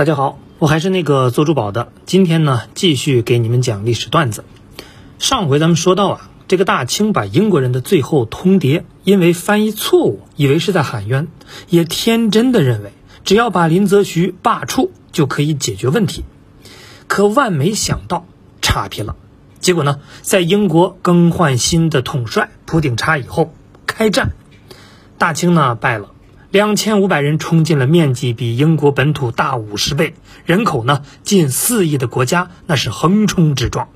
大家好，我还是那个做珠宝的。今天呢，继续给你们讲历史段子。上回咱们说到啊，这个大清把英国人的最后通牒，因为翻译错误，以为是在喊冤，也天真的认为只要把林则徐罢黜就可以解决问题。可万没想到差评了。结果呢，在英国更换新的统帅普鼎差以后，开战，大清呢败了。两千五百人冲进了面积比英国本土大五十倍、人口呢近四亿的国家，那是横冲直撞。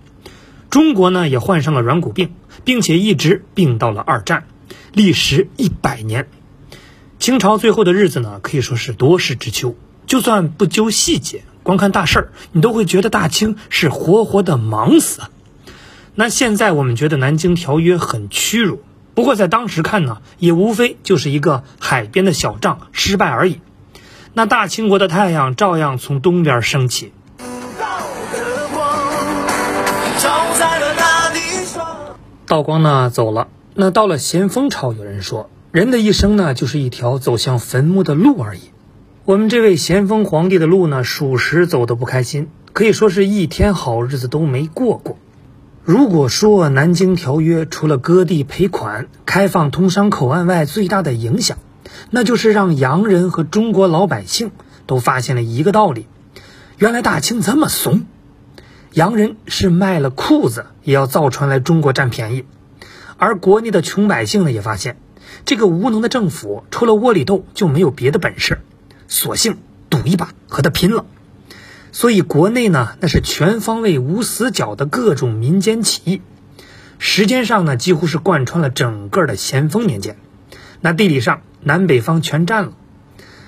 中国呢也患上了软骨病，并且一直病到了二战，历时一百年。清朝最后的日子呢，可以说是多事之秋。就算不究细节，光看大事儿，你都会觉得大清是活活的忙死。那现在我们觉得《南京条约》很屈辱。不过在当时看呢，也无非就是一个海边的小仗失败而已。那大清国的太阳照样从东边升起。道光呢走了，那到了咸丰朝，有人说人的一生呢就是一条走向坟墓的路而已。我们这位咸丰皇帝的路呢，属实走得不开心，可以说是一天好日子都没过过。如果说《南京条约》除了割地赔款、开放通商口岸外，最大的影响，那就是让洋人和中国老百姓都发现了一个道理：原来大清这么怂，洋人是卖了裤子也要造船来中国占便宜，而国内的穷百姓呢，也发现这个无能的政府除了窝里斗就没有别的本事，索性赌一把和他拼了。所以国内呢，那是全方位无死角的各种民间起义，时间上呢几乎是贯穿了整个的咸丰年间。那地理上南北方全占了。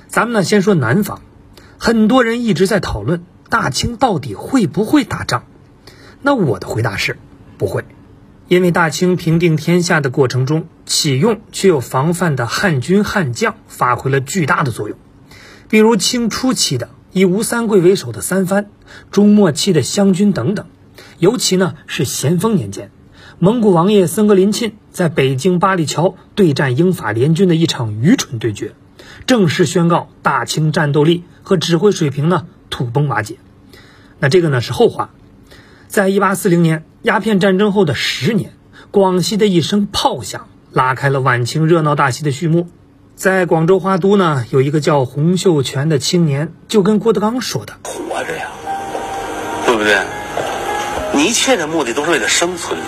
咱们呢先说南方，很多人一直在讨论大清到底会不会打仗。那我的回答是不会，因为大清平定天下的过程中，启用具有防范的汉军汉将发挥了巨大的作用，比如清初期的。以吴三桂为首的三藩，中末期的湘军等等，尤其呢是咸丰年间，蒙古王爷森格林沁在北京八里桥对战英法联军的一场愚蠢对决，正式宣告大清战斗力和指挥水平呢土崩瓦解。那这个呢是后话，在一八四零年鸦片战争后的十年，广西的一声炮响拉开了晚清热闹大戏的序幕。在广州花都呢，有一个叫洪秀全的青年，就跟郭德纲说的：“活着呀，对不对？你一切的目的都是为了生存。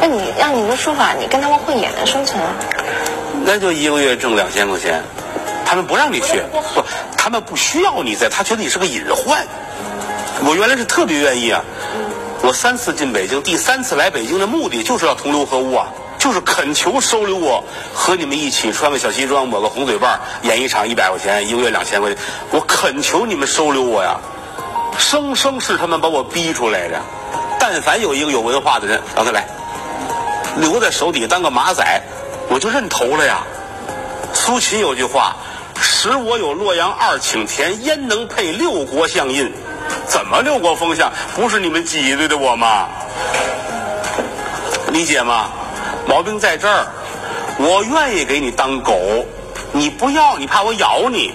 那你按你的说法，你跟他们混也能生存啊？那就一个月挣两千块钱，他们不让你去，不，他们不需要你在，他觉得你是个隐患。我原来是特别愿意啊，我三次进北京，第三次来北京的目的就是要同流合污啊。”就是恳求收留我，和你们一起穿个小西装，抹个红嘴瓣，演一场一百块钱，一个月两千块钱。我恳求你们收留我呀！生生是他们把我逼出来的。但凡有一个有文化的人让他来，留在手底下当个马仔，我就认头了呀。苏秦有句话：“使我有洛阳二顷田，焉能配六国相印？”怎么六国封相？不是你们挤兑的我吗？理解吗？毛病在这儿，我愿意给你当狗，你不要，你怕我咬你，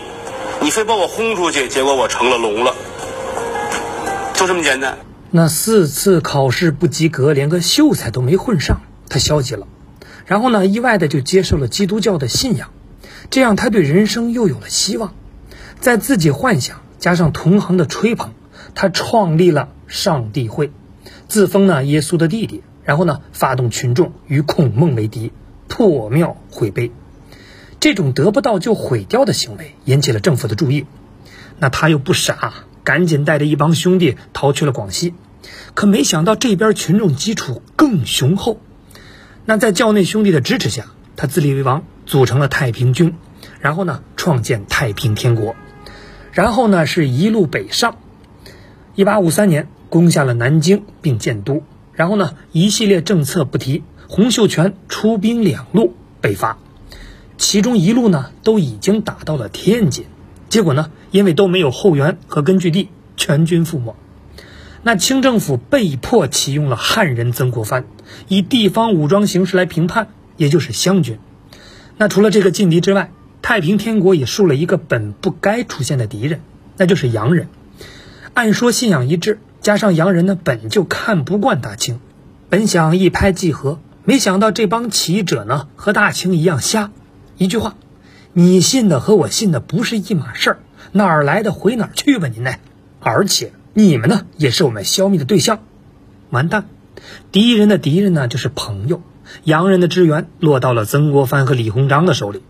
你非把我轰出去，结果我成了龙了，就这么简单。那四次考试不及格，连个秀才都没混上，他消极了，然后呢，意外的就接受了基督教的信仰，这样他对人生又有了希望，在自己幻想加上同行的吹捧，他创立了上帝会，自封呢耶稣的弟弟。然后呢，发动群众与孔孟为敌，破庙毁碑，这种得不到就毁掉的行为引起了政府的注意。那他又不傻，赶紧带着一帮兄弟逃去了广西。可没想到这边群众基础更雄厚。那在教内兄弟的支持下，他自立为王，组成了太平军，然后呢，创建太平天国，然后呢，是一路北上。一八五三年，攻下了南京，并建都。然后呢，一系列政策不提，洪秀全出兵两路北伐，其中一路呢都已经打到了天津，结果呢，因为都没有后援和根据地，全军覆没。那清政府被迫启用了汉人曾国藩，以地方武装形式来平叛，也就是湘军。那除了这个劲敌之外，太平天国也树了一个本不该出现的敌人，那就是洋人。按说信仰一致，加上洋人呢本就看不惯大清，本想一拍即合，没想到这帮起义者呢和大清一样瞎。一句话，你信的和我信的不是一码事儿，哪儿来的回哪儿去吧您呢？而且你们呢也是我们消灭的对象，完蛋！敌人的敌人呢就是朋友，洋人的支援落到了曾国藩和李鸿章的手里。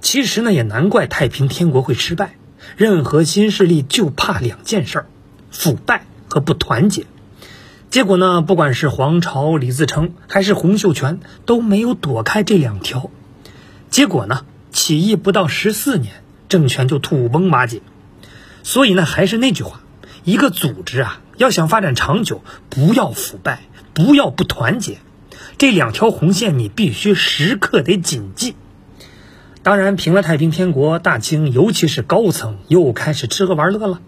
其实呢也难怪太平天国会失败。任何新势力就怕两件事儿：腐败和不团结。结果呢，不管是黄巢、李自成还是洪秀全，都没有躲开这两条。结果呢，起义不到十四年，政权就土崩瓦解。所以呢，还是那句话：一个组织啊，要想发展长久，不要腐败，不要不团结。这两条红线，你必须时刻得谨记。当然，平了太平天国，大清尤其是高层又开始吃喝玩乐了，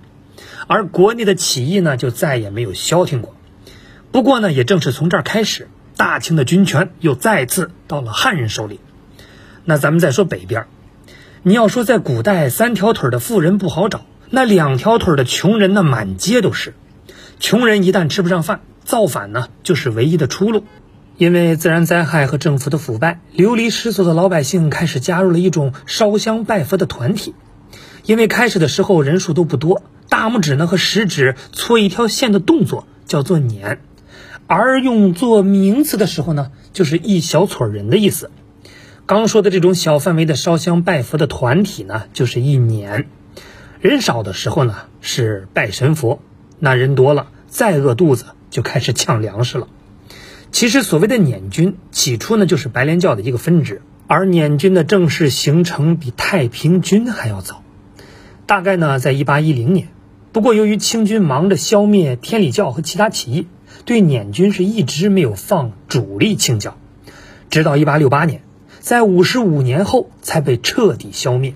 而国内的起义呢，就再也没有消停过。不过呢，也正是从这儿开始，大清的军权又再次到了汉人手里。那咱们再说北边，你要说在古代三条腿的富人不好找，那两条腿的穷人呢，满街都是。穷人一旦吃不上饭，造反呢，就是唯一的出路。因为自然灾害和政府的腐败，流离失所的老百姓开始加入了一种烧香拜佛的团体。因为开始的时候人数都不多，大拇指呢和食指搓一条线的动作叫做捻，而用作名词的时候呢，就是一小撮人的意思。刚说的这种小范围的烧香拜佛的团体呢，就是一捻。人少的时候呢是拜神佛，那人多了再饿肚子就开始抢粮食了。其实所谓的捻军，起初呢就是白莲教的一个分支，而捻军的正式形成比太平军还要早，大概呢在一八一零年。不过由于清军忙着消灭天理教和其他起义，对捻军是一直没有放主力清剿，直到一八六八年，在五十五年后才被彻底消灭。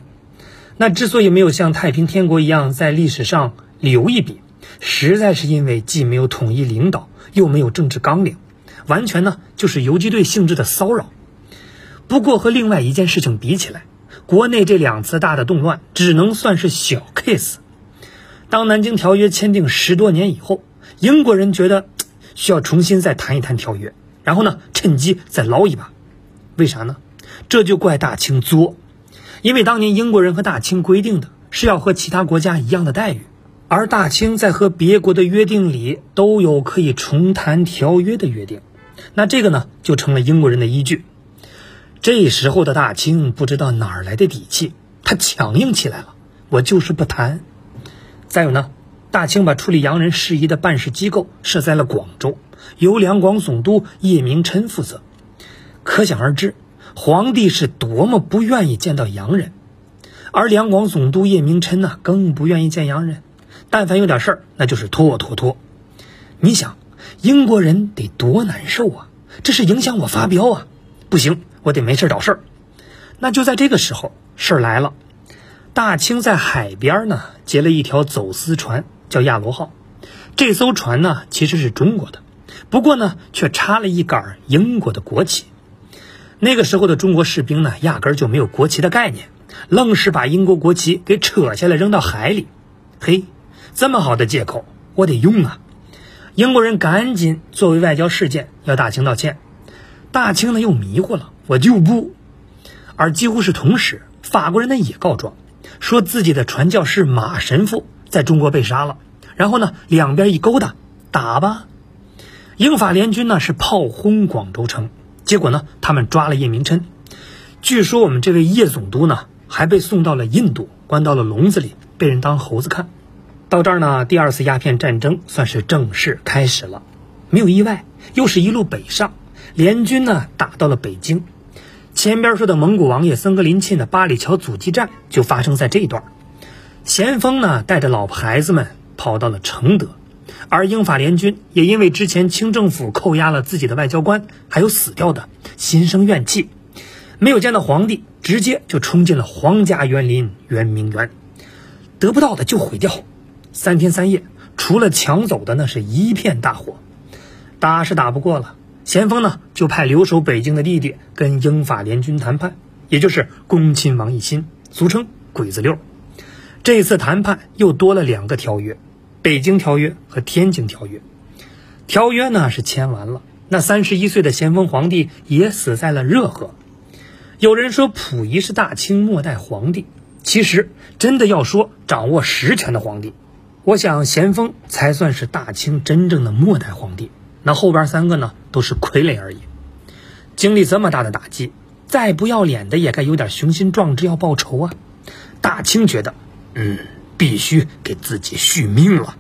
那之所以没有像太平天国一样在历史上留一笔，实在是因为既没有统一领导，又没有政治纲领。完全呢就是游击队性质的骚扰，不过和另外一件事情比起来，国内这两次大的动乱只能算是小 case。当南京条约签订十多年以后，英国人觉得需要重新再谈一谈条约，然后呢趁机再捞一把。为啥呢？这就怪大清作，因为当年英国人和大清规定的是要和其他国家一样的待遇。而大清在和别国的约定里都有可以重谈条约的约定。那这个呢，就成了英国人的依据。这时候的大清不知道哪儿来的底气，他强硬起来了。我就是不谈。再有呢，大清把处理洋人事宜的办事机构设在了广州，由两广总督叶明琛负责。可想而知，皇帝是多么不愿意见到洋人，而两广总督叶明琛呢，更不愿意见洋人。但凡有点事儿，那就是拖拖拖。你想。英国人得多难受啊！这是影响我发飙啊！不行，我得没事找事儿。那就在这个时候，事儿来了。大清在海边呢劫了一条走私船，叫亚罗号。这艘船呢其实是中国的，不过呢却插了一杆英国的国旗。那个时候的中国士兵呢压根儿就没有国旗的概念，愣是把英国国旗给扯下来扔到海里。嘿，这么好的借口，我得用啊！英国人赶紧作为外交事件要大清道歉，大清呢又迷糊了，我就不。而几乎是同时，法国人呢也告状，说自己的传教士马神父在中国被杀了。然后呢，两边一勾搭，打吧。英法联军呢是炮轰广州城，结果呢他们抓了叶明琛。据说我们这位叶总督呢还被送到了印度，关到了笼子里，被人当猴子看。到这儿呢，第二次鸦片战争算是正式开始了。没有意外，又是一路北上，联军呢打到了北京。前边说的蒙古王爷森格林沁的八里桥阻击战就发生在这一段。咸丰呢带着老婆孩子们跑到了承德，而英法联军也因为之前清政府扣押了自己的外交官，还有死掉的，心生怨气，没有见到皇帝，直接就冲进了皇家园林圆明园，得不到的就毁掉。三天三夜，除了抢走的，那是一片大火。打是打不过了，咸丰呢就派留守北京的弟弟跟英法联军谈判，也就是恭亲王奕欣，俗称鬼子六。这次谈判又多了两个条约，北京条约和天津条约。条约呢是签完了，那三十一岁的咸丰皇帝也死在了热河。有人说溥仪是大清末代皇帝，其实真的要说掌握实权的皇帝，我想咸丰才算是大清真正的末代皇帝。那后边三个呢都是傀儡而已。经历这么大的打击，再不要脸的也该有点雄心壮志要报仇啊！大清觉得，嗯，必须给自己续命了。